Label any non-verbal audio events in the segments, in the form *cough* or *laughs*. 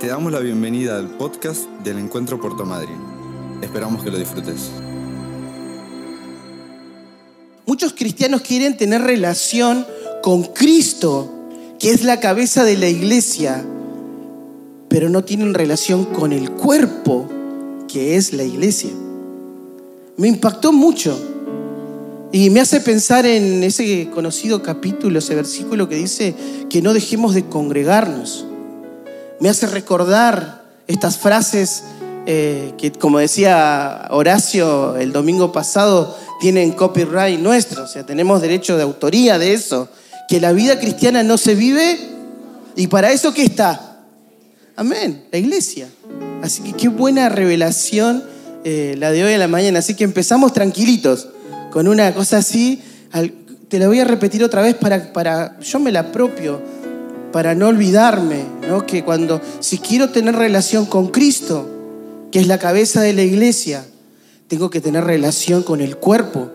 Te damos la bienvenida al podcast del Encuentro Puerto Madryn. Esperamos que lo disfrutes. Muchos cristianos quieren tener relación con Cristo, que es la cabeza de la iglesia, pero no tienen relación con el cuerpo, que es la iglesia. Me impactó mucho y me hace pensar en ese conocido capítulo, ese versículo que dice que no dejemos de congregarnos. Me hace recordar estas frases eh, que, como decía Horacio el domingo pasado, tienen copyright nuestro, o sea, tenemos derecho de autoría de eso, que la vida cristiana no se vive y para eso ¿qué está? Amén, la iglesia. Así que qué buena revelación eh, la de hoy en la mañana. Así que empezamos tranquilitos con una cosa así. te la voy a repetir otra vez para, para yo me la apropio, para no olvidarme, ¿no? que cuando, si quiero tener relación con Cristo, que es la cabeza de la iglesia, tengo que tener relación con el cuerpo,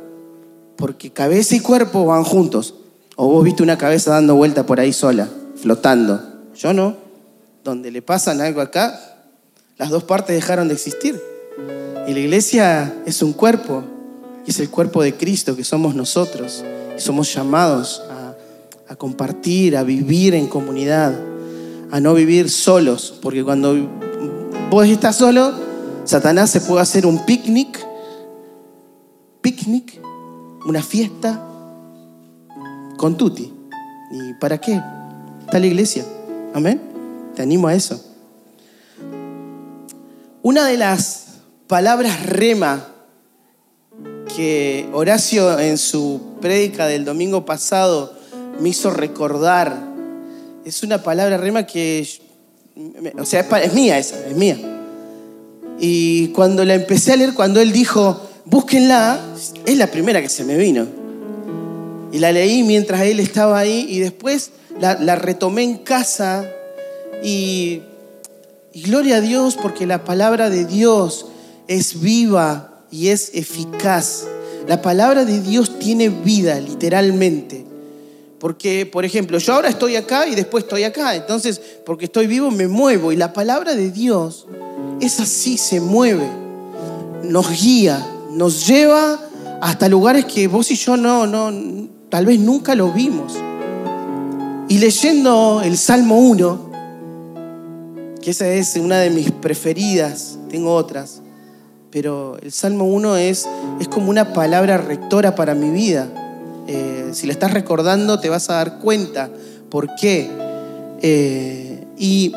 porque cabeza y cuerpo van juntos. O vos viste una cabeza dando vuelta por ahí sola, flotando. Yo no. Donde le pasan algo acá, las dos partes dejaron de existir. Y la iglesia es un cuerpo, y es el cuerpo de Cristo que somos nosotros. Y somos llamados a, compartir, a vivir en comunidad, a no vivir solos, porque cuando vos estás solo, Satanás se puede hacer un picnic, picnic, una fiesta con tutti. ¿Y para qué? Está la iglesia. Amén. Te animo a eso. Una de las palabras rema que Horacio en su prédica del domingo pasado me hizo recordar es una palabra rema que, o sea, es mía esa, es mía. Y cuando la empecé a leer, cuando él dijo, búsquenla, es la primera que se me vino. Y la leí mientras él estaba ahí y después la, retomé en casa y, y gloria a Dios porque la palabra de Dios es viva y es eficaz. La palabra de Dios tiene vida, literalmente. Porque, por ejemplo, yo ahora estoy acá y después estoy acá. Entonces, porque estoy vivo, me muevo. Y la palabra de Dios es así, se mueve, nos guía, nos lleva hasta lugares que vos y yo no, no, tal vez nunca lo vimos. Y leyendo el Salmo 1, que esa es una de mis preferidas, tengo otras, pero el Salmo 1 es, es como una palabra rectora para mi vida. Eh, si la estás recordando te vas a dar cuenta por qué. Eh, y,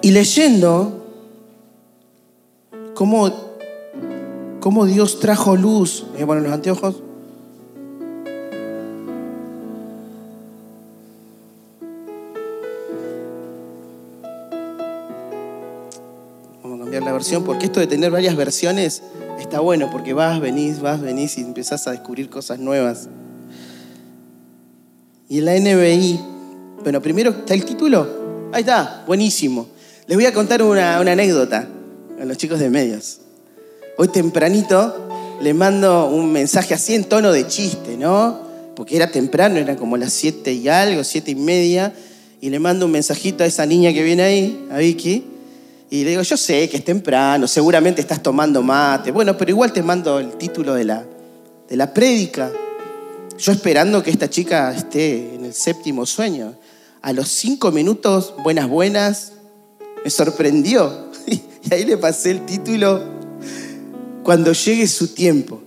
y leyendo cómo, cómo Dios trajo luz. Voy a poner los anteojos. Vamos a cambiar la versión porque esto de tener varias versiones está bueno porque vas, venís, vas, venís y empezás a descubrir cosas nuevas. Y en la NBI, bueno, primero está el título. Ahí está, buenísimo. Les voy a contar una, anécdota a los chicos de medios. Hoy tempranito le mando un mensaje así en tono de chiste, ¿no? Porque era temprano, era como las siete y algo, siete y media, y le mando un mensajito a esa niña que viene ahí, a Vicky, y le digo, yo sé que es temprano, seguramente estás tomando mate, bueno, pero igual te mando el título de la, de la prédica. Yo esperando que esta chica esté en el séptimo sueño. A los cinco minutos, buenas, buenas, me sorprendió. *laughs* Y ahí le pasé el título, Cuando llegue su tiempo.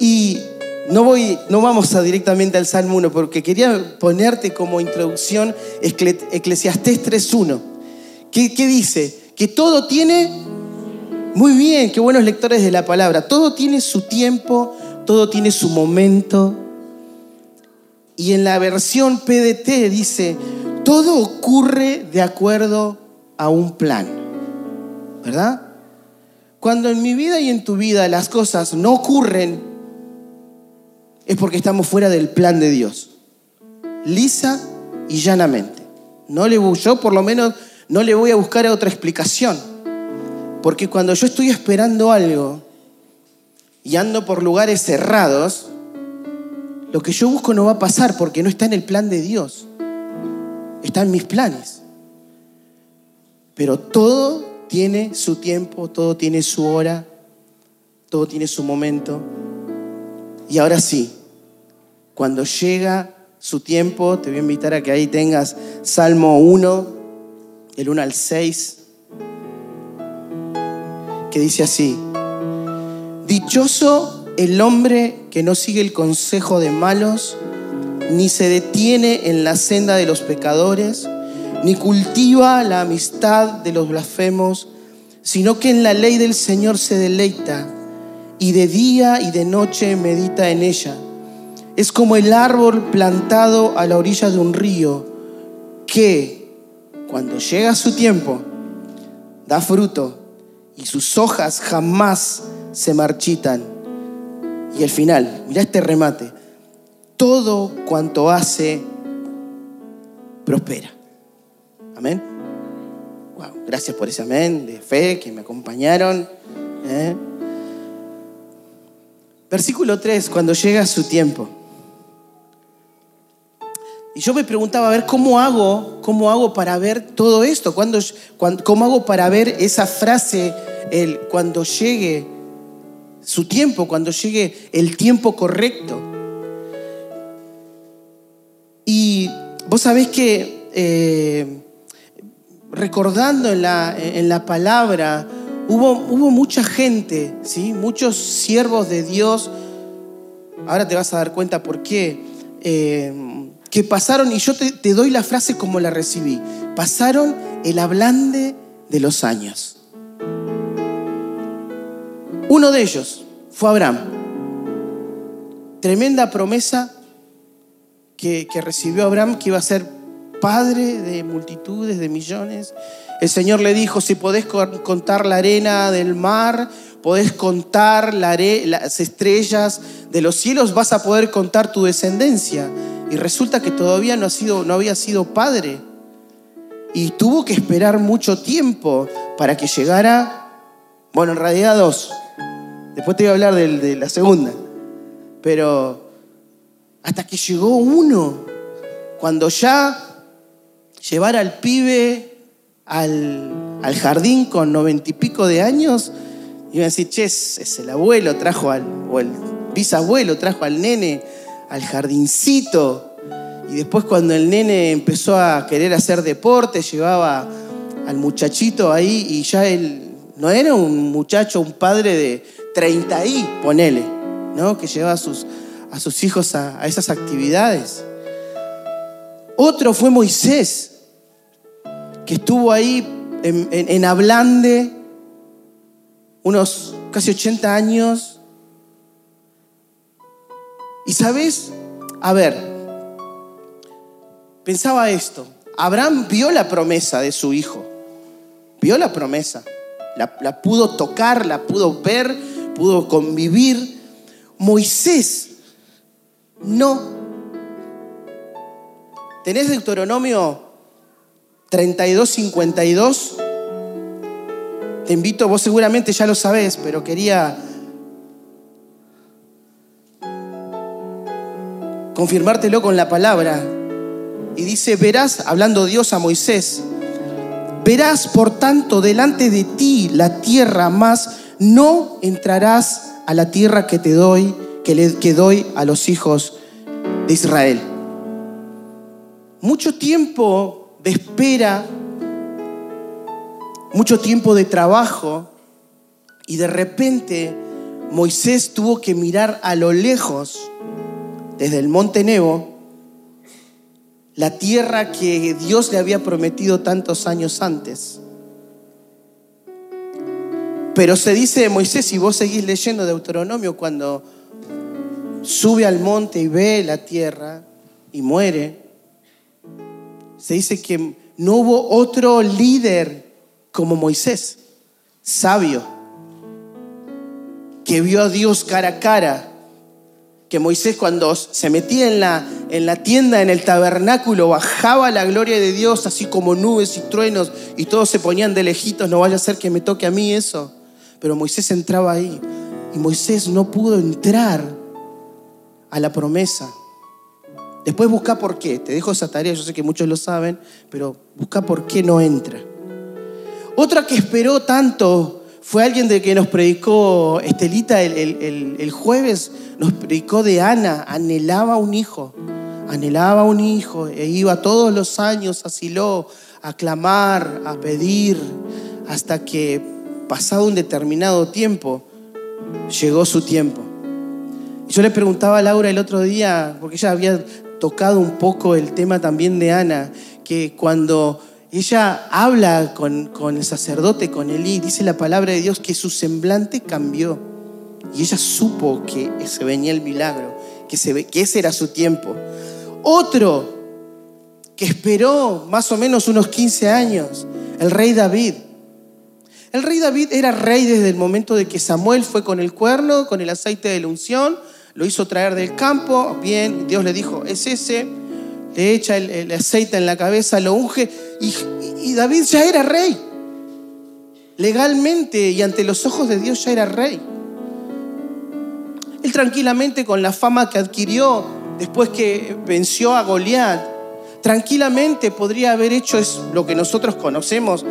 Y no, voy, no vamos a directamente al Salmo 1, porque quería ponerte como introducción Eclesiastés 3.1. ¿Qué, ¿Qué dice? Que todo tiene, muy bien, qué buenos lectores de la palabra, todo tiene su tiempo, todo tiene su momento. Y en la versión PDT dice, todo ocurre de acuerdo a un plan. ¿verdad? Cuando en mi vida y en tu vida las cosas no ocurren, es porque estamos fuera del plan de Dios. Lisa y llanamente. No le, yo por lo menos no le voy a buscar otra explicación. Porque cuando yo estoy esperando algo y ando por lugares cerrados, lo que yo busco no va a pasar porque no está en el plan de Dios. Está en mis planes. Pero todo tiene su tiempo, todo tiene su hora, todo tiene su momento. Y ahora sí, cuando llega su tiempo, te voy a invitar a que ahí tengas Salmo 1, el 1 al 6, que dice así, Dichoso el hombre que no sigue el consejo de malos, ni se detiene en la senda de los pecadores, ni cultiva la amistad de los blasfemos, sino que en la ley del Señor se deleita y de día y de noche medita en ella. Es como el árbol plantado a la orilla de un río que, cuando llega su tiempo, da fruto y sus hojas jamás se marchitan. Y el final, mira este remate, todo cuanto hace prospera. Amén. Wow, gracias por ese amén de fe que me acompañaron. ¿eh? Versículo 3, cuando llega su tiempo. Y yo me preguntaba, a ver, ¿cómo hago, cómo hago para ver todo esto? ¿Cuándo, ¿Cómo hago para ver esa frase, el, cuando llegue su tiempo, cuando llegue el tiempo correcto? Y vos sabés que eh, recordando en la, en la palabra, hubo, hubo, mucha gente, ¿sí? muchos siervos de Dios, ahora te vas a dar cuenta por qué, eh, que pasaron, y yo te, doy la frase como la recibí, pasaron el hablande de los años. Uno de ellos fue Abraham. Tremenda promesa que, que recibió Abraham, que iba a ser padre de multitudes, de millones. El Señor le dijo, si podés contar la arena del mar, podés contar las estrellas de los cielos, vas a poder contar tu descendencia. Y resulta que todavía no, había sido padre. Y tuvo que esperar mucho tiempo para que llegara, bueno, en realidad dos. Después te voy a hablar de, de la segunda. Pero hasta que llegó uno, cuando ya llevar al pibe al, jardín con noventa y pico de años, iban a decir, che, es el abuelo, trajo al, o el bisabuelo trajo al nene al jardincito. Y después cuando el nene empezó a querer hacer deporte, llevaba al muchachito ahí y ya él no era un muchacho, un padre de 30 y, ponele, ¿no? Que llevaba a sus, a sus hijos a, esas actividades. Otro fue Moisés que estuvo ahí en, en, Ablande unos casi 80 años. Y sabes, a ver, pensaba esto, Abraham vio la promesa de su hijo, vio la promesa, la, pudo tocar, la pudo ver, pudo convivir. Moisés no. ¿Tenés Deuteronomio 3252. Te invito, vos seguramente ya lo sabés, pero quería confirmártelo con la palabra. Y dice, verás, hablando Dios a Moisés, verás por tanto delante de ti la tierra, mas no entrarás a la tierra que te doy, que le que doy a los hijos de Israel. Mucho tiempo de espera, mucho tiempo de trabajo y de repente Moisés tuvo que mirar a lo lejos, desde el monte Nebo, la tierra que Dios le había prometido tantos años antes. Pero se dice de Moisés, si vos seguís leyendo Deuteronomio, cuando sube al monte y ve la tierra y muere, se dice que no hubo otro líder como Moisés, sabio, que vio a Dios cara a cara, que Moisés cuando se metía en la, en la tienda, en el tabernáculo, bajaba la gloria de Dios, así como nubes y truenos, y todos se ponían de lejitos, no vaya a ser que me toque a mí eso. Pero Moisés entraba ahí, y Moisés no pudo entrar a la promesa. Después busca por qué. Te dejo esa tarea, yo sé que muchos lo saben, pero busca por qué no entra. Otra que esperó tanto fue alguien de que nos predicó Estelita el, el- el jueves, nos predicó de Ana, anhelaba un hijo, anhelaba un hijo e iba todos los años a Silo a clamar, a pedir, hasta que pasado un determinado tiempo, llegó su tiempo. Yo le preguntaba a Laura el otro día, porque ella había tocado un poco el tema también de Ana, que cuando ella habla con, con el sacerdote, con Elí, dice la palabra de Dios que su semblante cambió. Y ella supo que se venía el milagro, que, se, que ese era su tiempo. Otro que esperó más o menos unos 15 años, el rey David. El rey David era rey desde el momento de que Samuel fue con el cuerno, con el aceite de la unción, lo hizo traer del campo, bien, Dios le dijo, es ese, le echa el, aceite en la cabeza, lo unge, y, David ya era rey. Legalmente y ante los ojos de Dios ya era rey. Él tranquilamente con la fama que adquirió después que venció a Goliat, tranquilamente podría haber hecho lo que nosotros conocemos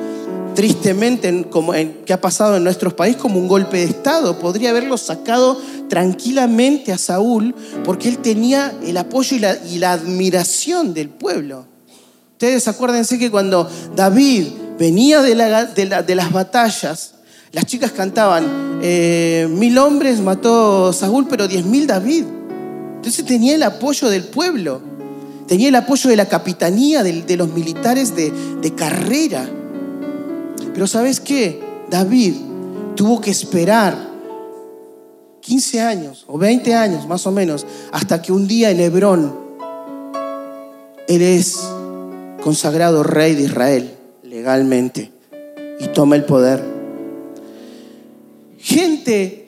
tristemente en- como que ha pasado en nuestro país como un golpe de Estado. Podría haberlo sacado tranquilamente a Saúl porque él tenía el apoyo y la, admiración del pueblo. Ustedes acuérdense que cuando David venía de, la- de la- de las batallas, las chicas cantaban, eh, mil hombres mató Saúl, pero diez mil David. Entonces tenía el apoyo del pueblo, tenía el apoyo de la capitanía, del- de, los militares de, de carrera. Pero ¿sabes qué? David tuvo que esperar 15 años o 20 años más o menos hasta que un día en Hebrón él es consagrado rey de Israel legalmente y toma el poder. Gente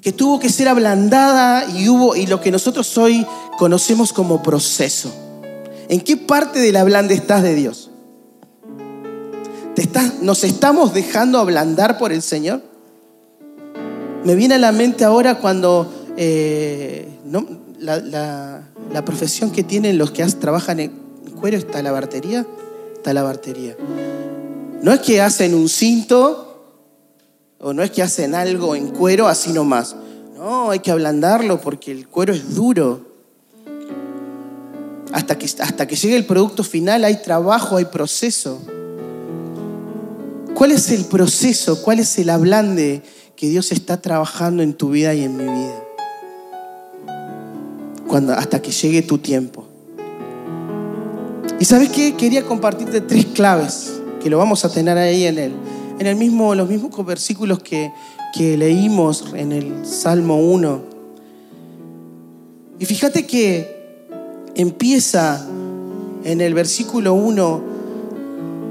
que tuvo que ser ablandada y hubo y lo que nosotros hoy conocemos como proceso. ¿En qué parte de la blanda estás de Dios? ¿Te estás- ¿Nos estamos dejando ablandar por el Señor? Me viene a la mente ahora cuando eh, la, la- profesión que tienen los que trabajan en cuero está la bartería, está la bartería. No es que hacen un cinto o no es que hacen algo en cuero así nomás. No, hay que ablandarlo porque el cuero es duro. Hasta que, hasta que llegue el producto final hay trabajo, hay proceso. ¿Cuál es el proceso? ¿Cuál es el ablande que Dios está trabajando en tu vida y en mi vida? Cuando, hasta que llegue tu tiempo. ¿Y sabes qué? Quería compartirte tres claves que lo vamos a tener ahí en, el, en el mismo, los mismos versículos que, que leímos en el Salmo 1. Y fíjate que empieza en el versículo 1,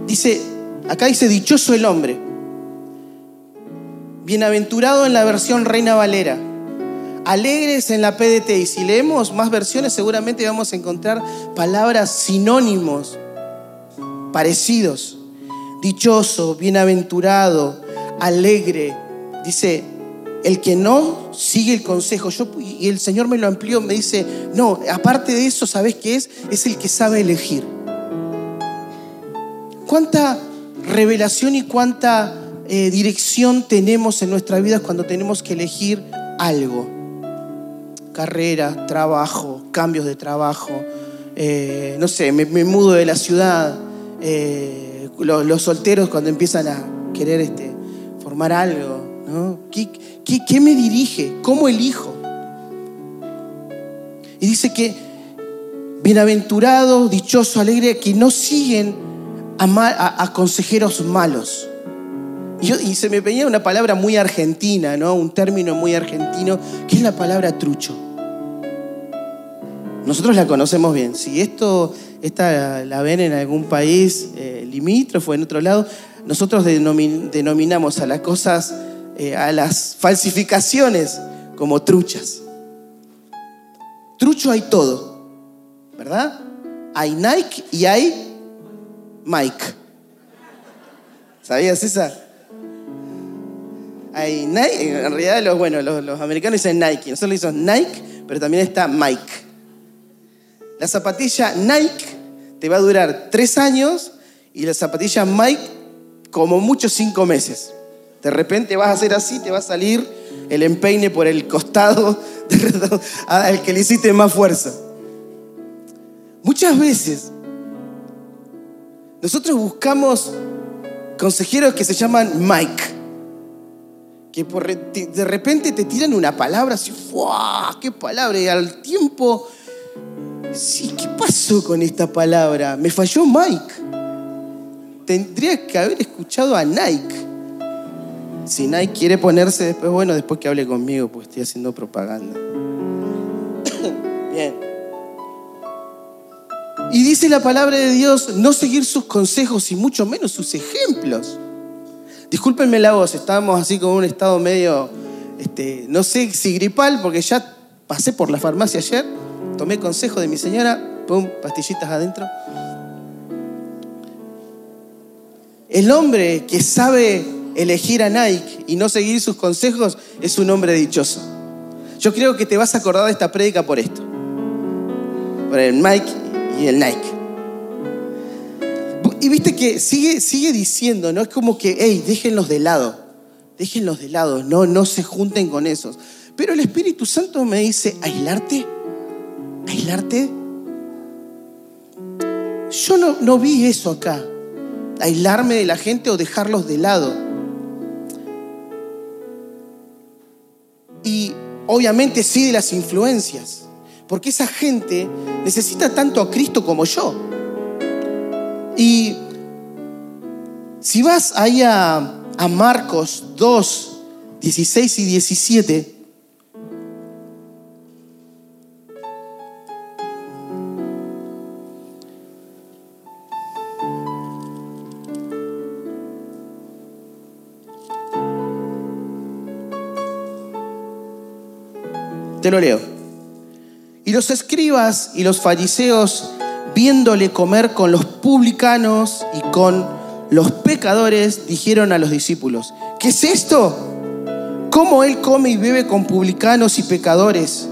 dice, acá dice, dichoso el hombre, bienaventurado en la versión Reina Valera, alegres en la PDT, y si leemos más versiones seguramente vamos a encontrar palabras sinónimos, parecidos, dichoso, bienaventurado, alegre, dice, el que no sigue el consejo, yo, y el Señor me lo amplió, me dice, no, aparte de eso, ¿sabes qué es? Es el que sabe elegir. ¿Cuánta revelación y cuánta eh, dirección tenemos en nuestra vida cuando tenemos que elegir algo? Carrera, trabajo, cambios de trabajo, eh, no sé, me, mudo de la ciudad, eh, los, solteros cuando empiezan a querer este, formar algo, ¿no? ¿Qué, me dirige? ¿Cómo elijo? Y dice que bienaventurado, dichoso, alegre, que no siguen a consejeros malos. Y, se me venía una palabra muy argentina, ¿no? Un término muy argentino, que es la palabra trucho. Nosotros la conocemos bien. Si esto esta la ven en algún país eh, limítrofe en otro lado, nosotros denomin- denominamos a las cosas, eh, a las falsificaciones como truchas. Trucho hay todo, ¿verdad? Hay Nike y hay Mike. ¿Sabías esa? Hay Nike, en realidad los, bueno, los, los americanos dicen Nike, nosotros le Nike, pero también está Mike. La zapatilla Nike te va a durar tres años y la zapatilla Mike como mucho cinco meses. De repente vas a hacer así, te va a salir el empeine por el costado *laughs* al que le hiciste más fuerza. Muchas veces nosotros buscamos consejeros que se llaman Mike, que de repente te tiran una palabra así, ¡fuah! ¡Qué palabra! Y al tiempo, sí, ¿qué pasó con esta palabra? Me falló Mike. Tendría que haber escuchado a Nike. Si Nike quiere ponerse después, bueno, después que hable conmigo, pues estoy haciendo propaganda. *coughs* Bien. Y dice la palabra de Dios, no seguir sus consejos y mucho menos sus ejemplos. Discúlpenme la voz, estábamos así con un estado medio, este, no sé si gripal, porque ya pasé por la farmacia ayer, tomé consejo de mi señora, pum, pastillitas adentro. El hombre que sabe elegir a Nike y no seguir sus consejos es un hombre dichoso. Yo creo que te vas a acordar de esta prédica por esto. Por el Mike y el Nike. Y viste que sigue, sigue diciendo, ¿no? Es como que, hey, déjenlos de lado, déjenlos de lado, no, no se junten con esos. Pero el Espíritu Santo me dice, aislarte, aislarte. Yo no, no vi eso acá, aislarme de la gente o dejarlos de lado. Y obviamente sí de las influencias. Porque esa gente necesita tanto a Cristo como yo. Y si vas ahí a, Marcos 2, 16 y 17, Te lo leo. Y los escribas y los fariseos, viéndole comer con los publicanos y con los pecadores, dijeron a los discípulos, ¿qué es esto? ¿Cómo él come y bebe con publicanos y pecadores?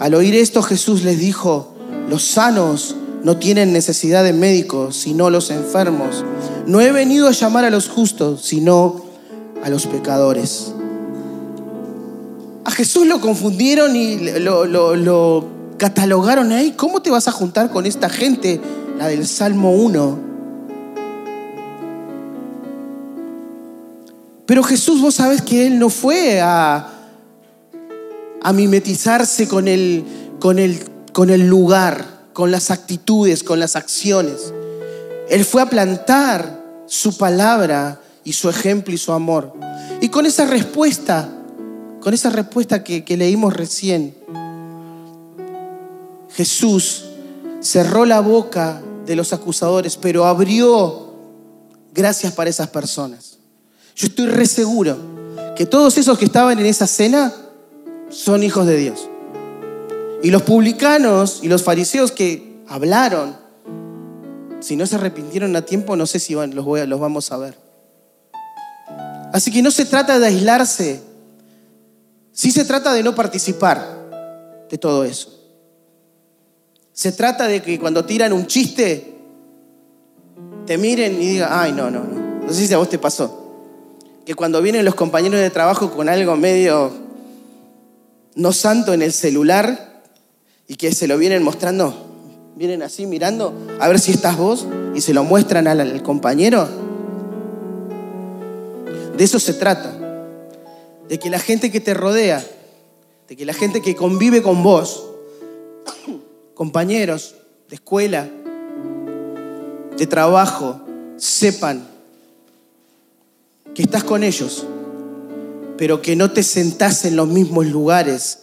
Al oír esto Jesús les dijo, los sanos no tienen necesidad de médicos, sino los enfermos. No he venido a llamar a los justos, sino a los pecadores. A Jesús lo confundieron y lo, catalogaron ahí. ¿Cómo te vas a juntar con esta gente? La del Salmo 1. Pero Jesús, vos sabés que Él no fue a, mimetizarse con el, con, el, con el lugar, con las actitudes, con las acciones. Él fue a plantar su palabra y su ejemplo y su amor. Y con esa respuesta con esa respuesta que, leímos recién, Jesús cerró la boca de los acusadores, pero abrió gracias para esas personas. Yo estoy re seguro que todos esos que estaban en esa cena son hijos de Dios. Y los publicanos y los fariseos que hablaron, si no se arrepintieron a tiempo, no sé si los, los vamos a ver. Así que no se trata de aislarse Sí se trata de no participar de todo eso. Se trata de que cuando tiran un chiste, te miren y digan, ay, no, no, no. No sé si a vos te pasó. Que cuando vienen los compañeros de trabajo con algo medio no santo en el celular y que se lo vienen mostrando, vienen así mirando a ver si estás vos y se lo muestran al compañero. De eso se trata de que la gente que te rodea, de que la gente que convive con vos, compañeros de escuela, de trabajo, sepan que estás con ellos, pero que no te sentás en los mismos lugares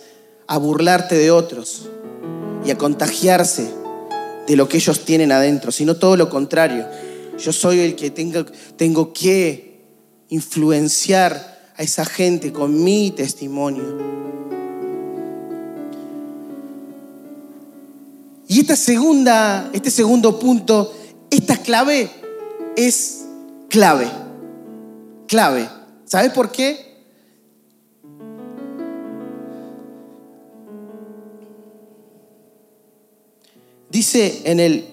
a burlarte de otros y a contagiarse de lo que ellos tienen adentro, sino todo lo contrario. Yo soy el que tengo, tengo que influenciar a esa gente con mi testimonio. Y esta segunda, este segundo punto, esta clave es clave. Clave. ¿Sabes por qué? Dice en el,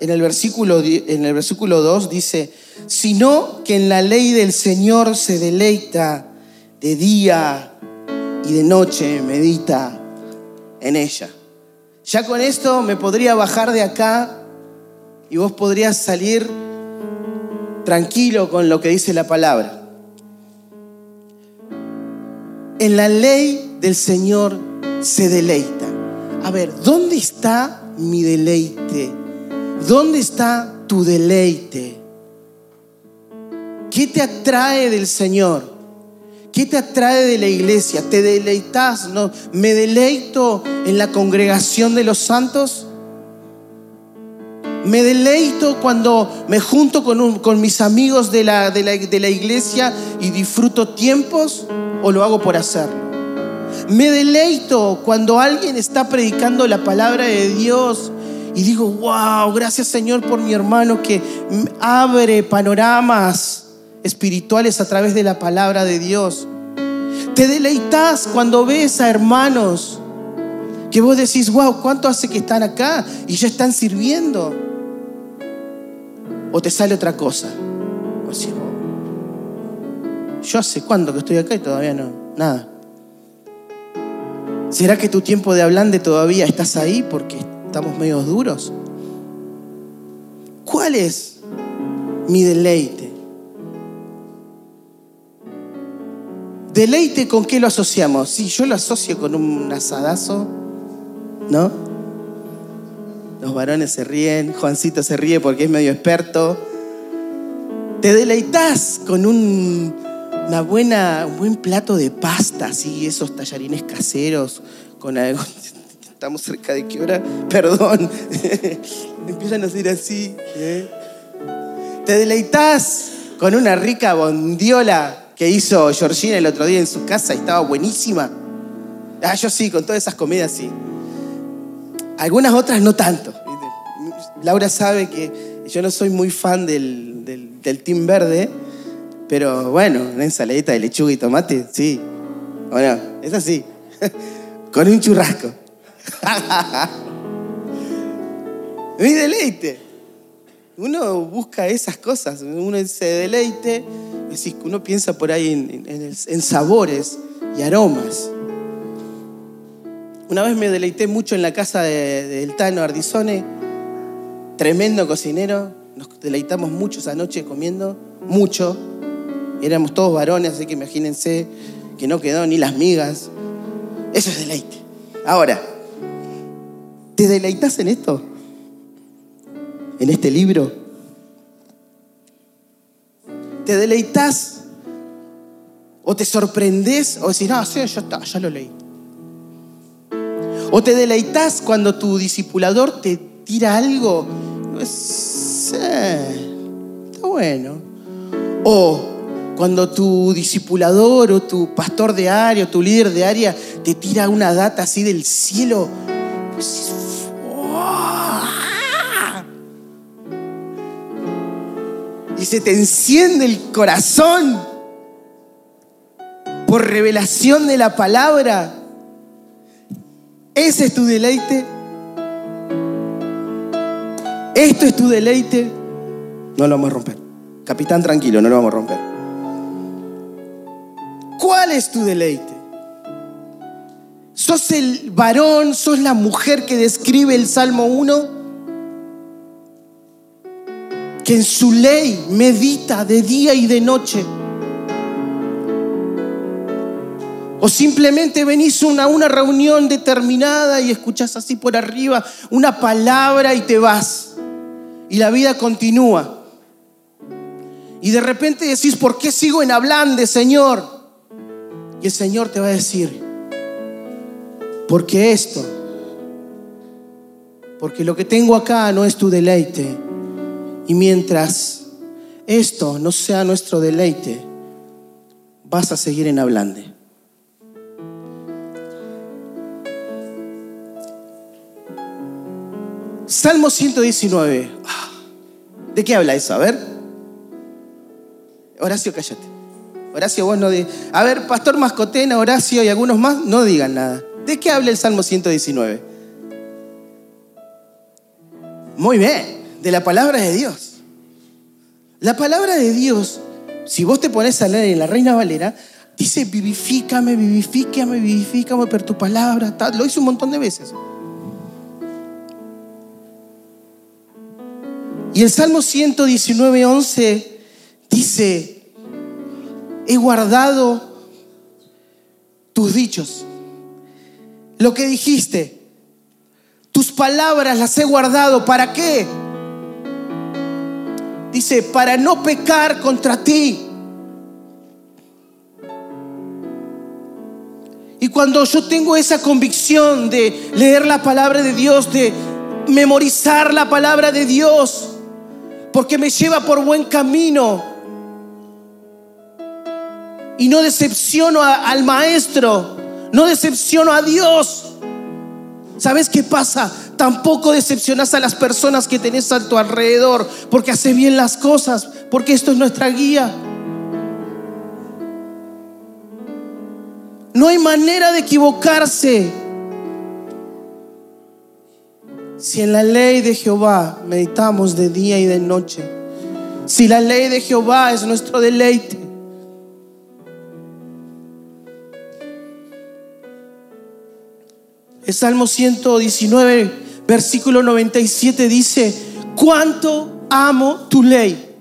en el, versículo, en el versículo 2, dice, sino que en la ley del Señor se deleita de día y de noche, medita en ella. Ya con esto me podría bajar de acá y vos podrías salir tranquilo con lo que dice la palabra. En la ley del Señor se deleita. A ver, ¿dónde está mi deleite? ¿Dónde está tu deleite? ¿Qué te atrae del Señor? ¿Qué te atrae de la iglesia? ¿Te deleitas? ¿No? ¿Me deleito en la congregación de los santos? Me deleito cuando me junto con, mis amigos de la, de, la, iglesia y disfruto tiempos o lo hago por hacerlo. Me deleito cuando alguien está predicando la palabra de Dios y digo, wow, gracias Señor por mi hermano que abre panoramas espirituales a través de la palabra de Dios. Te deleitas cuando ves a hermanos que vos decís, wow, ¿cuánto hace que están acá y ya están sirviendo? O te sale otra cosa. O decís, yo hace cuánto que estoy acá y todavía no, nada. ¿Será que tu tiempo de hablante todavía estás ahí porque estamos medio duros? ¿Cuál es mi deleite? Deleite con qué lo asociamos. Sí, yo lo asocio con un asadazo, ¿no? Los varones se ríen, Juancito se ríe porque es medio experto. Te deleitas con un, una buena, un buen plato de pasta, así, esos tallarines caseros, con algo. *laughs* Estamos cerca de qué hora? Perdón. *laughs* Empiezan a decir así. ¿eh? Te deleitas con una rica bondiola que hizo Georgina el otro día en su casa y estaba buenísima. Ah, yo sí, con todas esas comidas sí. Algunas otras no tanto. Laura sabe que yo no soy muy fan del, del, team verde, pero bueno, una ensaladita de lechuga y tomate, sí. Bueno, es así. *laughs* con un churrasco. *laughs* Mi deleite. Uno busca esas cosas, uno se deleite es uno piensa por ahí en, sabores y aromas. Una vez me deleité mucho en la casa del Tano Ardizone, tremendo cocinero. Nos deleitamos mucho esa noche comiendo, mucho. Éramos todos varones, así que imagínense que no quedó ni las migas. Eso es deleite. Ahora, ¿te deleitas en esto? ¿En este libro? Te deleitas o te sorprendes o decís, no, sí, ya está, ya lo leí. O te deleitas cuando tu discipulador te tira algo. Sí, está bueno. O cuando tu discipulador o tu pastor de área o tu líder de área te tira una data así del cielo. Pues, y se te enciende el corazón por revelación de la palabra, ese es tu deleite. Esto es tu deleite. No lo vamos a romper. Capitán, tranquilo, no lo vamos a romper. ¿Cuál es tu deleite? ¿Sos el varón, sos la mujer que describe el Salmo 1? Que en su ley medita de día y de noche. O simplemente venís a una, reunión determinada y escuchás así por arriba una palabra y te vas. Y la vida continúa. Y de repente decís, ¿por qué sigo en hablando, Señor? Y el Señor te va a decir, porque esto, porque lo que tengo acá no es tu deleite y mientras esto no sea nuestro deleite, vas a seguir en hablando. Salmo 119. ¿De qué habla eso? A ver. Horacio, cállate. Horacio, vos no de... A ver, Pastor Mascotena, Horacio y algunos más, no digan nada. ¿De qué habla el Salmo 119? Muy bien de la palabra de Dios. La palabra de Dios, si vos te pones a leer en la Reina Valera, dice vivifícame, vivifícame, vivifícame por tu palabra. Lo hice un montón de veces. Y el Salmo 119, 11 dice, he guardado tus dichos, lo que dijiste, tus palabras las he guardado. ¿Para qué? Dice, para no pecar contra ti. Y cuando yo tengo esa convicción de leer la palabra de Dios, de memorizar la palabra de Dios, porque me lleva por buen camino y no decepciono al maestro, no decepciono a Dios. ¿Sabes qué pasa? Tampoco decepcionas a las personas que tenés a tu alrededor porque hace bien las cosas, porque esto es nuestra guía. No hay manera de equivocarse. Si en la ley de Jehová meditamos de día y de noche, si la ley de Jehová es nuestro deleite, el Salmo 119, versículo 97 dice, cuánto amo tu ley,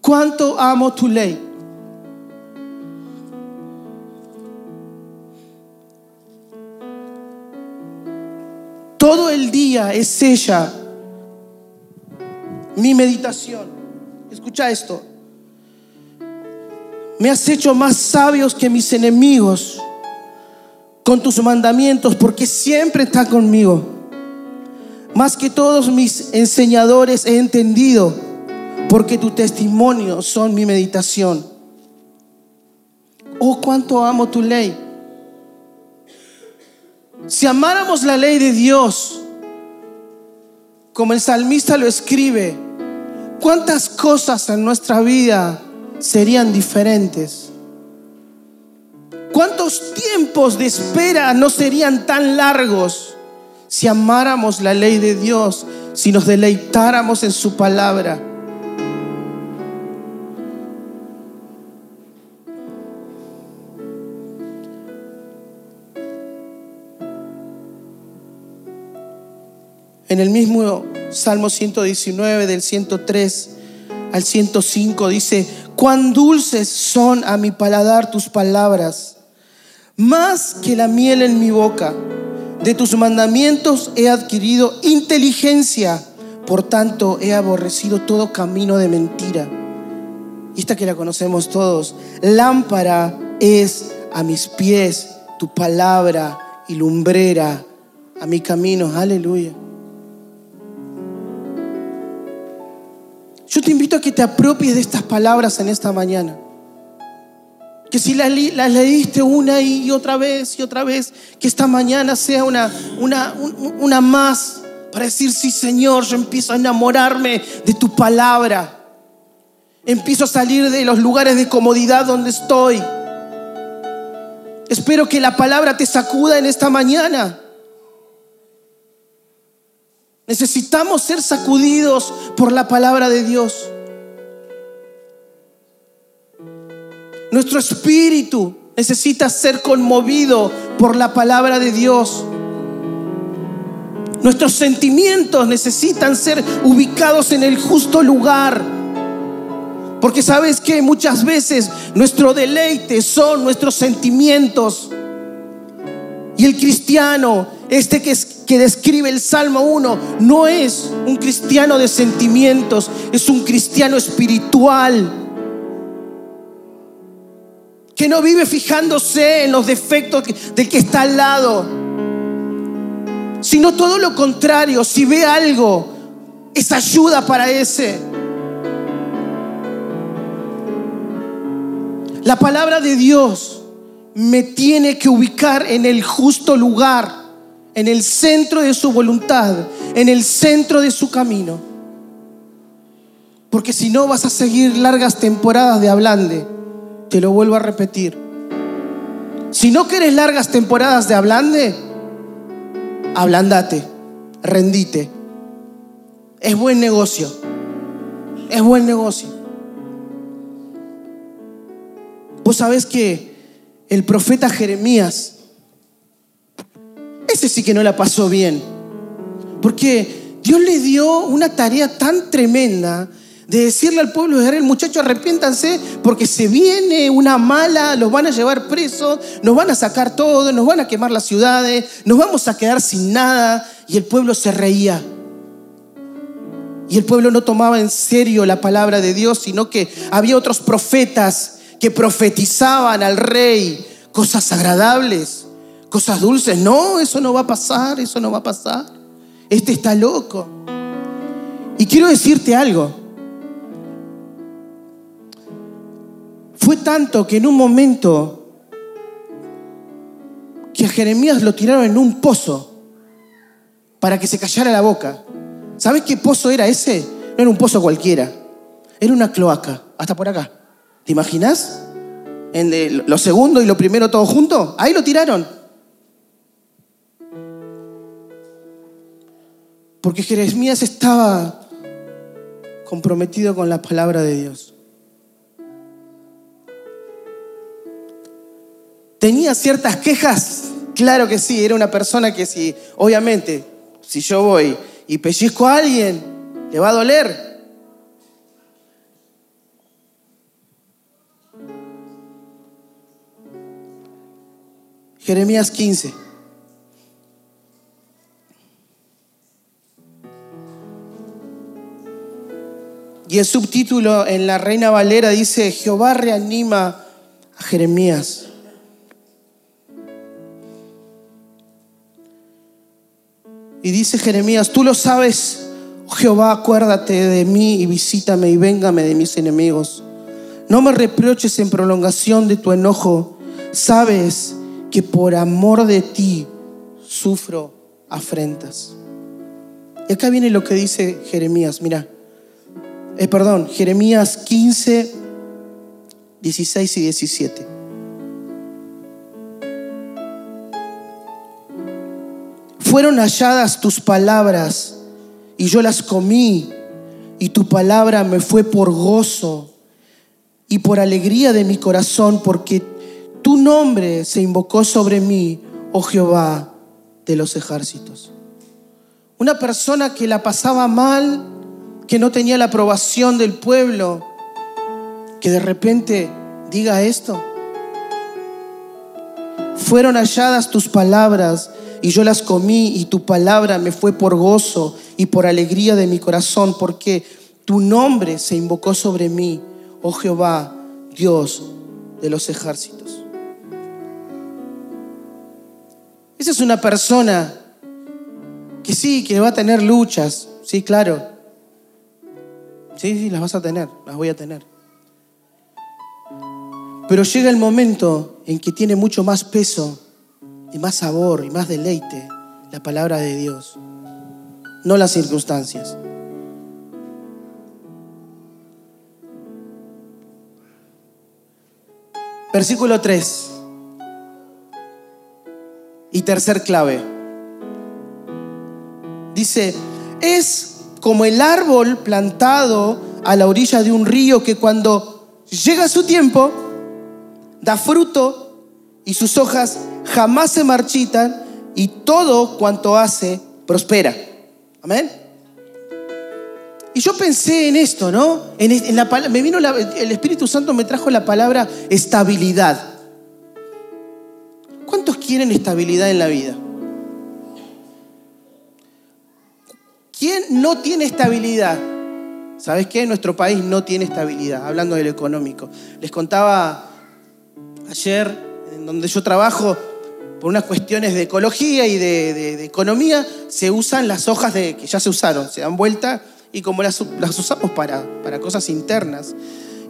cuánto amo tu ley. Todo el día es ella mi meditación. Escucha esto. Me has hecho más sabios que mis enemigos con tus mandamientos porque siempre está conmigo. Más que todos mis enseñadores he entendido porque tu testimonio son mi meditación. Oh, cuánto amo tu ley. Si amáramos la ley de Dios, como el salmista lo escribe, ¿cuántas cosas en nuestra vida serían diferentes? ¿Cuántos tiempos de espera no serían tan largos si amáramos la ley de Dios, si nos deleitáramos en su palabra? En el mismo Salmo 119 del 103 al 105 dice, cuán dulces son a mi paladar tus palabras, más que la miel en mi boca. De tus mandamientos he adquirido inteligencia, por tanto he aborrecido todo camino de mentira. Y esta que la conocemos todos, lámpara es a mis pies tu palabra y lumbrera a mi camino. Aleluya. Yo te invito a que te apropies de estas palabras en esta mañana. Que si las, leíste una y otra vez y otra vez, que esta mañana sea una, una, una más para decir, sí Señor, yo empiezo a enamorarme de tu palabra. Empiezo a salir de los lugares de comodidad donde estoy. Espero que la palabra te sacuda en esta mañana. Necesitamos ser sacudidos por la palabra de Dios. Nuestro espíritu necesita ser conmovido por la palabra de Dios. Nuestros sentimientos necesitan ser ubicados en el justo lugar. Porque sabes que muchas veces nuestro deleite son nuestros sentimientos. Y el cristiano, este que, que describe el Salmo 1, no es un cristiano de sentimientos, es un cristiano espiritual. Que no vive fijándose en los defectos del que está al lado, sino todo lo contrario, si ve algo, es ayuda para ese. La palabra de Dios me tiene que ubicar en el justo lugar, en el centro de su voluntad, en el centro de su camino. Porque si no vas a seguir largas temporadas de hablande, te lo vuelvo a repetir. Si no quieres largas temporadas de hablande, ablandate, rendite. Es buen negocio. Es buen negocio. Vos sabés que el profeta Jeremías, ese sí que no la pasó bien. Porque Dios le dio una tarea tan tremenda de decirle al pueblo de Israel, muchachos, arrepiéntanse porque se viene una mala, los van a llevar presos, nos van a sacar todo, nos van a quemar las ciudades, nos vamos a quedar sin nada. Y el pueblo se reía. Y el pueblo no tomaba en serio la palabra de Dios, sino que había otros profetas que profetizaban al rey cosas agradables, cosas dulces. No, eso no va a pasar, eso no va a pasar. Este está loco. Y quiero decirte algo. Fue tanto que en un momento que a Jeremías lo tiraron en un pozo para que se callara la boca. ¿Sabes qué pozo era ese? No era un pozo cualquiera. Era una cloaca, hasta por acá. ¿Te imaginas? En lo segundo y lo primero todo junto. Ahí lo tiraron. Porque Jeremías estaba comprometido con la palabra de Dios. ¿Tenía ciertas quejas? Claro que sí, era una persona que si, obviamente, si yo voy y pellizco a alguien, le va a doler. Jeremías 15. Y el subtítulo en la Reina Valera dice, Jehová reanima a Jeremías. Y dice Jeremías, tú lo sabes, oh Jehová, acuérdate de mí y visítame y véngame de mis enemigos. No me reproches en prolongación de tu enojo. Sabes que por amor de ti sufro afrentas. Y acá viene lo que dice Jeremías, mira. Eh, perdón, Jeremías 15, 16 y 17. Fueron halladas tus palabras y yo las comí y tu palabra me fue por gozo y por alegría de mi corazón porque tu nombre se invocó sobre mí, oh Jehová de los ejércitos. Una persona que la pasaba mal, que no tenía la aprobación del pueblo, que de repente diga esto. Fueron halladas tus palabras y yo las comí y tu palabra me fue por gozo y por alegría de mi corazón, porque tu nombre se invocó sobre mí, oh Jehová, Dios de los ejércitos. Esa es una persona que sí, que va a tener luchas, sí, claro. Sí, sí, las vas a tener, las voy a tener. Pero llega el momento en que tiene mucho más peso y más sabor y más deleite la palabra de Dios, no las circunstancias. Versículo 3. Y tercer clave. Dice, es como el árbol plantado a la orilla de un río que cuando llega su tiempo da fruto y sus hojas jamás se marchitan y todo cuanto hace prospera. Amén. Y yo pensé en esto, ¿no? En, la, me vino el Espíritu Santo me trajo la palabra estabilidad. ¿Cuántos quieren estabilidad en la vida? ¿Quién no tiene estabilidad? ¿Sabes qué? Nuestro país no tiene estabilidad, hablando de lo económico. Les contaba ayer, en donde yo trabajo, por unas cuestiones de ecología y de, economía, se usan las hojas de, que ya se usaron, se dan vuelta y como las, usamos para, para, cosas internas.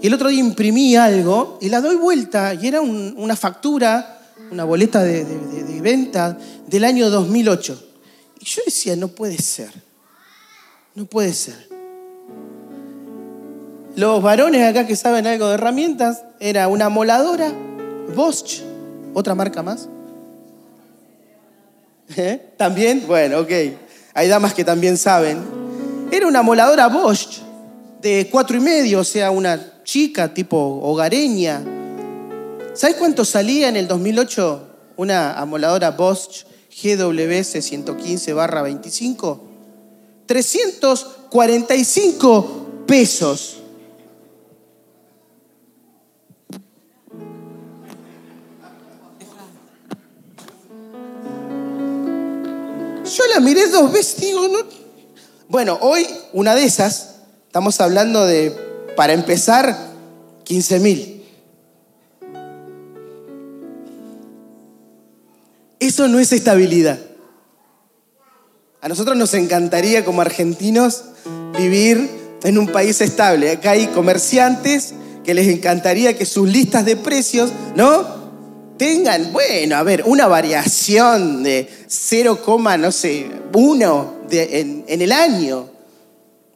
Y el otro día imprimí algo y la doy vuelta y era una factura, una boleta de, de venta del año 2008. Y yo decía, no puede ser, no puede ser. Los varones acá que saben algo de herramientas, era una moladora, Bosch, otra marca más, ¿Eh? ¿También? Bueno, ok. Hay damas que también saben. Era una moladora Bosch de cuatro y medio, o sea, una chica tipo hogareña. ¿Sabes cuánto salía en el 2008 una amoladora Bosch GWS 115 25? 345 pesos. Yo la miré dos veces, digo, no. Bueno, hoy una de esas, estamos hablando de, para empezar, 15 mil. Eso no es estabilidad. A nosotros nos encantaría como argentinos vivir en un país estable. Acá hay comerciantes que les encantaría que sus listas de precios, ¿no? Tengan, bueno, a ver, una variación de 0, no sé, 1 en, el año,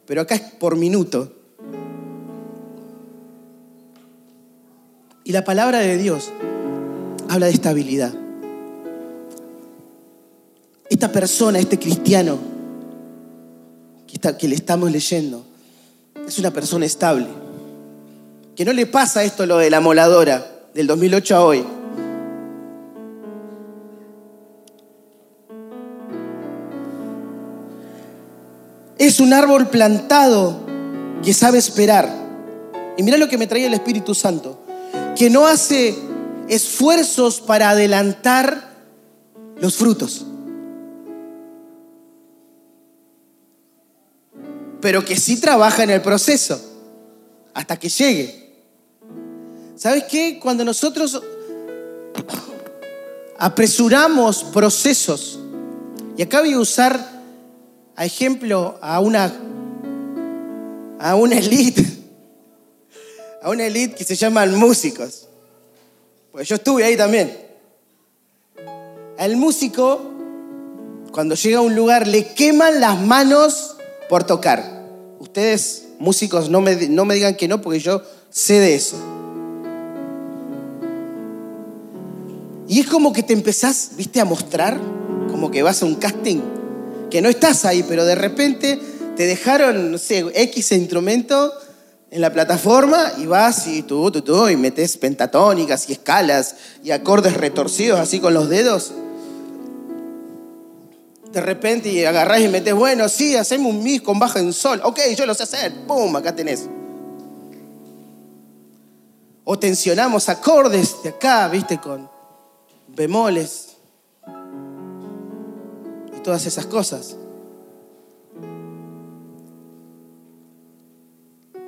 pero acá es por minuto. Y la palabra de Dios habla de estabilidad. Esta persona, este cristiano que, está, que le estamos leyendo, es una persona estable. Que no le pasa esto lo de la moladora del 2008 a hoy. Es un árbol plantado que sabe esperar. Y mira lo que me trae el Espíritu Santo. Que no hace esfuerzos para adelantar los frutos. Pero que sí trabaja en el proceso hasta que llegue. ¿Sabes qué? Cuando nosotros apresuramos procesos, y acá voy a usar a ejemplo a una, a una elite, a una elite que se llaman músicos. Pues yo estuve ahí también. Al músico, cuando llega a un lugar, le queman las manos por tocar. Ustedes, músicos, no me, no me digan que no, porque yo sé de eso. Y es como que te empezás, viste, a mostrar, como que vas a un casting que no estás ahí, pero de repente te dejaron, no sé, X instrumento en la plataforma y vas y tú, tú, tú, y metes pentatónicas y escalas y acordes retorcidos así con los dedos. De repente y agarrás y metes, bueno, sí, hacemos un mis con baja en sol. Ok, yo lo sé hacer. ¡Pum! Acá tenés. O tensionamos acordes de acá, viste, con bemoles todas esas cosas.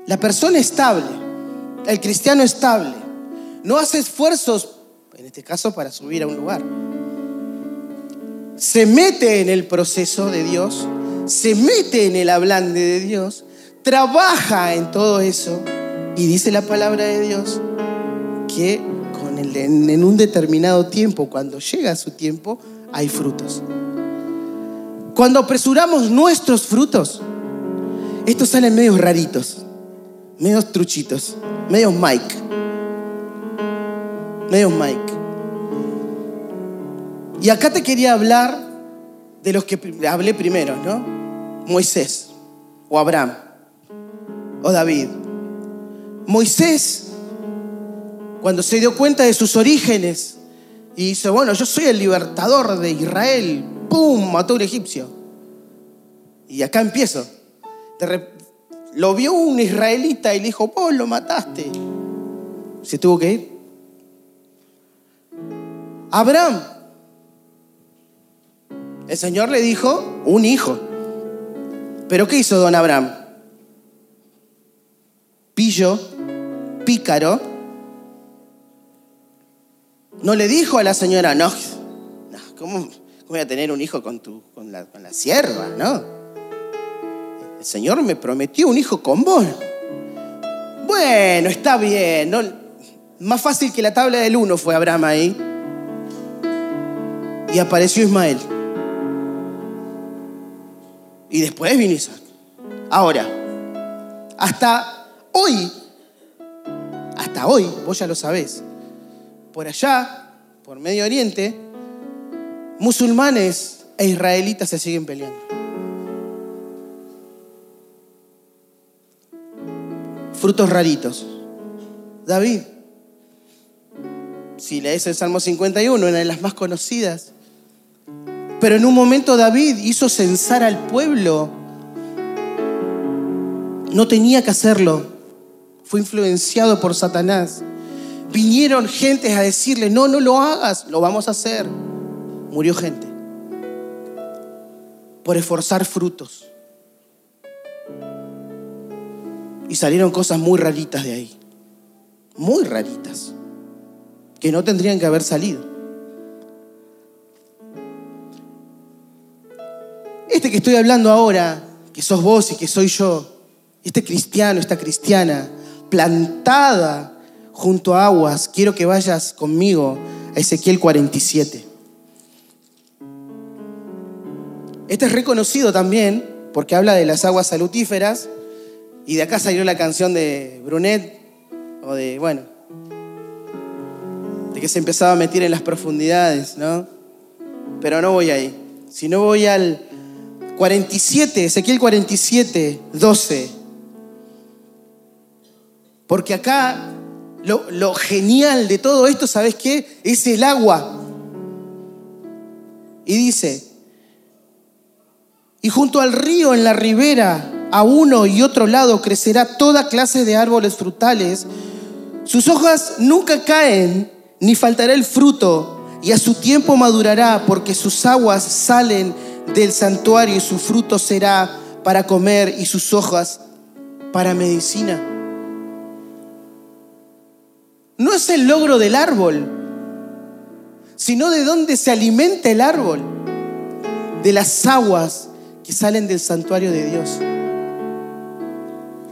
La persona estable, el cristiano estable, no hace esfuerzos, en este caso, para subir a un lugar. Se mete en el proceso de Dios, se mete en el hablante de Dios, trabaja en todo eso y dice la palabra de Dios que el, en un determinado tiempo, cuando llega su tiempo, hay frutos. Cuando apresuramos nuestros frutos, estos salen medios raritos, medios truchitos, medios Mike. Medios Mike. Y acá te quería hablar de los que hablé primero, ¿no? Moisés, o Abraham, o David. Moisés, cuando se dio cuenta de sus orígenes, y dice, bueno, yo soy el libertador de Israel, ¡pum! Mató a un egipcio. Y acá empiezo. Lo vio un israelita y le dijo, vos lo mataste. Se tuvo que ir. Abraham. El Señor le dijo, un hijo. Pero ¿qué hizo don Abraham? Pillo, pícaro. No le dijo a la señora, no, no ¿cómo? Voy a tener un hijo con, tu, con, la, con la sierva, ¿no? El Señor me prometió un hijo con vos. Bueno, está bien. Más fácil que la tabla del uno fue Abraham ahí. Y apareció Ismael. Y después vino Isaac. Ahora, hasta hoy, hasta hoy, vos ya lo sabés, por allá, por Medio Oriente, musulmanes e israelitas se siguen peleando. frutos raritos? David. Si lees el Salmo 51, una de las más conocidas. Pero en un momento David hizo censar al pueblo. No tenía que hacerlo. Fue influenciado por Satanás. Vinieron gentes a decirle, no, no lo hagas, lo vamos a hacer. Murió gente por esforzar frutos. Y salieron cosas muy raritas de ahí. Muy raritas. Que no tendrían que haber salido. Este que estoy hablando ahora, que sos vos y que soy yo, este cristiano, esta cristiana, plantada junto a aguas, quiero que vayas conmigo a Ezequiel 47. Este es reconocido también porque habla de las aguas salutíferas y de acá salió la canción de Brunet o de, bueno, de que se empezaba a meter en las profundidades, ¿no? Pero no voy ahí. Si no voy al 47, Ezequiel 47, 12. Porque acá lo, lo, genial de todo esto, ¿sabes qué? Es el agua. Y dice, y junto al río en la ribera, a uno y otro lado, crecerá toda clase de árboles frutales. Sus hojas nunca caen, ni faltará el fruto, y a su tiempo madurará, porque sus aguas salen del santuario y su fruto será para comer y sus hojas para medicina. No es el logro del árbol, sino de dónde se alimenta el árbol, de las aguas salen del santuario de Dios,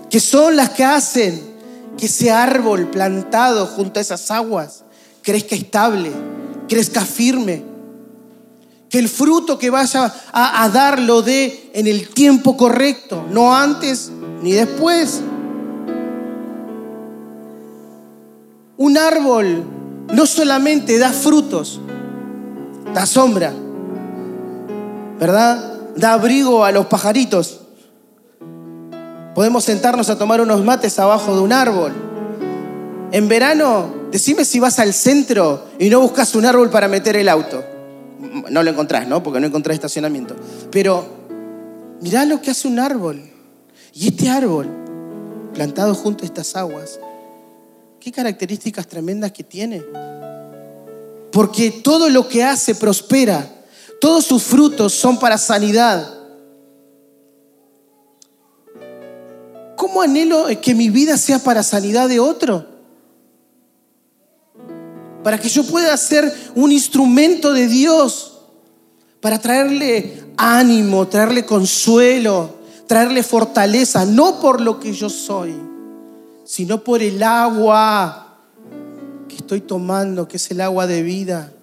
que son las que hacen que ese árbol plantado junto a esas aguas crezca estable, crezca firme, que el fruto que vaya a dar lo dé en el tiempo correcto, no antes ni después. Un árbol no solamente da frutos, da sombra, ¿verdad? Da abrigo a los pajaritos. Podemos sentarnos a tomar unos mates abajo de un árbol. En verano, decime si vas al centro y no buscas un árbol para meter el auto. No lo encontrás, ¿no? Porque no encontrás estacionamiento. Pero mirá lo que hace un árbol. Y este árbol, plantado junto a estas aguas, qué características tremendas que tiene. Porque todo lo que hace prospera. Todos sus frutos son para sanidad. ¿Cómo anhelo que mi vida sea para sanidad de otro? Para que yo pueda ser un instrumento de Dios, para traerle ánimo, traerle consuelo, traerle fortaleza, no por lo que yo soy, sino por el agua que estoy tomando, que es el agua de vida.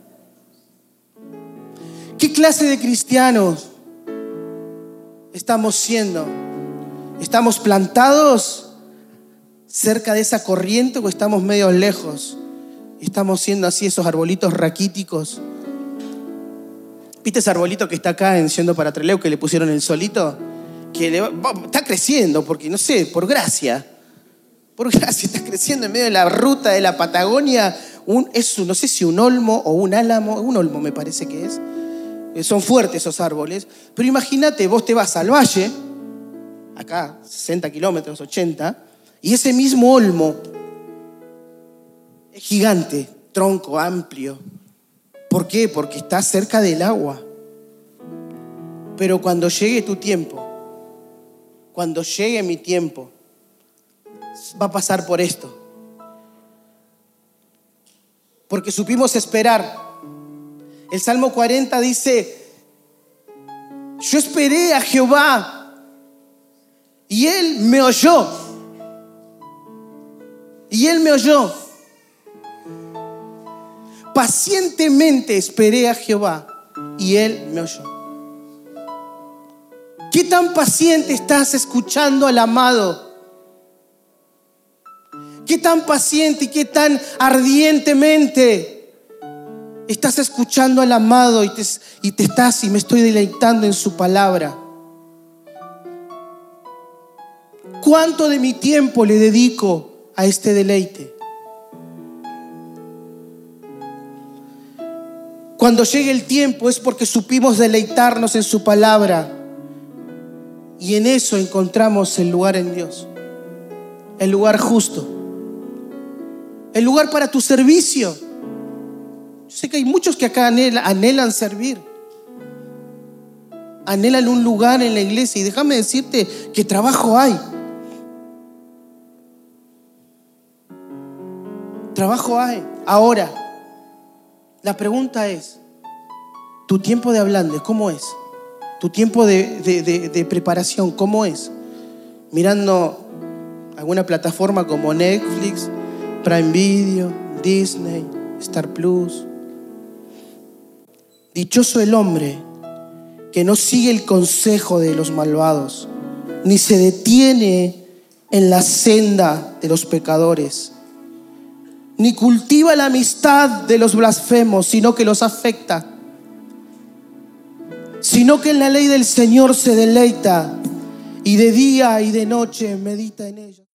¿Qué clase de cristianos estamos siendo? ¿Estamos plantados cerca de esa corriente o estamos medio lejos? Estamos siendo así esos arbolitos raquíticos. ¿Viste ese arbolito que está acá en Siendo para Treleu que le pusieron el solito? Que está creciendo, porque no sé, por gracia. Por gracia, está creciendo en medio de la ruta de la Patagonia. Un, es, no sé si un olmo o un álamo, un olmo me parece que es son fuertes esos árboles, pero imagínate, vos te vas al valle, acá 60 kilómetros, 80, y ese mismo olmo es gigante, tronco amplio. ¿Por qué? Porque está cerca del agua. Pero cuando llegue tu tiempo, cuando llegue mi tiempo, va a pasar por esto. Porque supimos esperar el Salmo 40 dice, yo esperé a Jehová y Él me oyó. Y Él me oyó. Pacientemente esperé a Jehová y Él me oyó. ¿Qué tan paciente estás escuchando al amado? ¿Qué tan paciente y qué tan ardientemente Estás escuchando al amado y te, y te estás y me estoy deleitando en su palabra. ¿Cuánto de mi tiempo le dedico a este deleite? Cuando llegue el tiempo es porque supimos deleitarnos en su palabra y en eso encontramos el lugar en Dios, el lugar justo, el lugar para tu servicio. Yo sé que hay muchos que acá anhelan, servir, anhelan un lugar en la iglesia y déjame decirte que trabajo hay. Trabajo hay. Ahora, la pregunta es, ¿tu tiempo de hablando cómo es? ¿Tu tiempo de preparación cómo es? Mirando alguna plataforma como Netflix, Prime Video, Disney, Star Plus. Dichoso el hombre que no sigue el consejo de los malvados, ni se detiene en la senda de los pecadores ni cultiva la amistad de los blasfemos, sino que los afecta, sino que en la ley del Señor se deleita y de día y de noche medita en ella.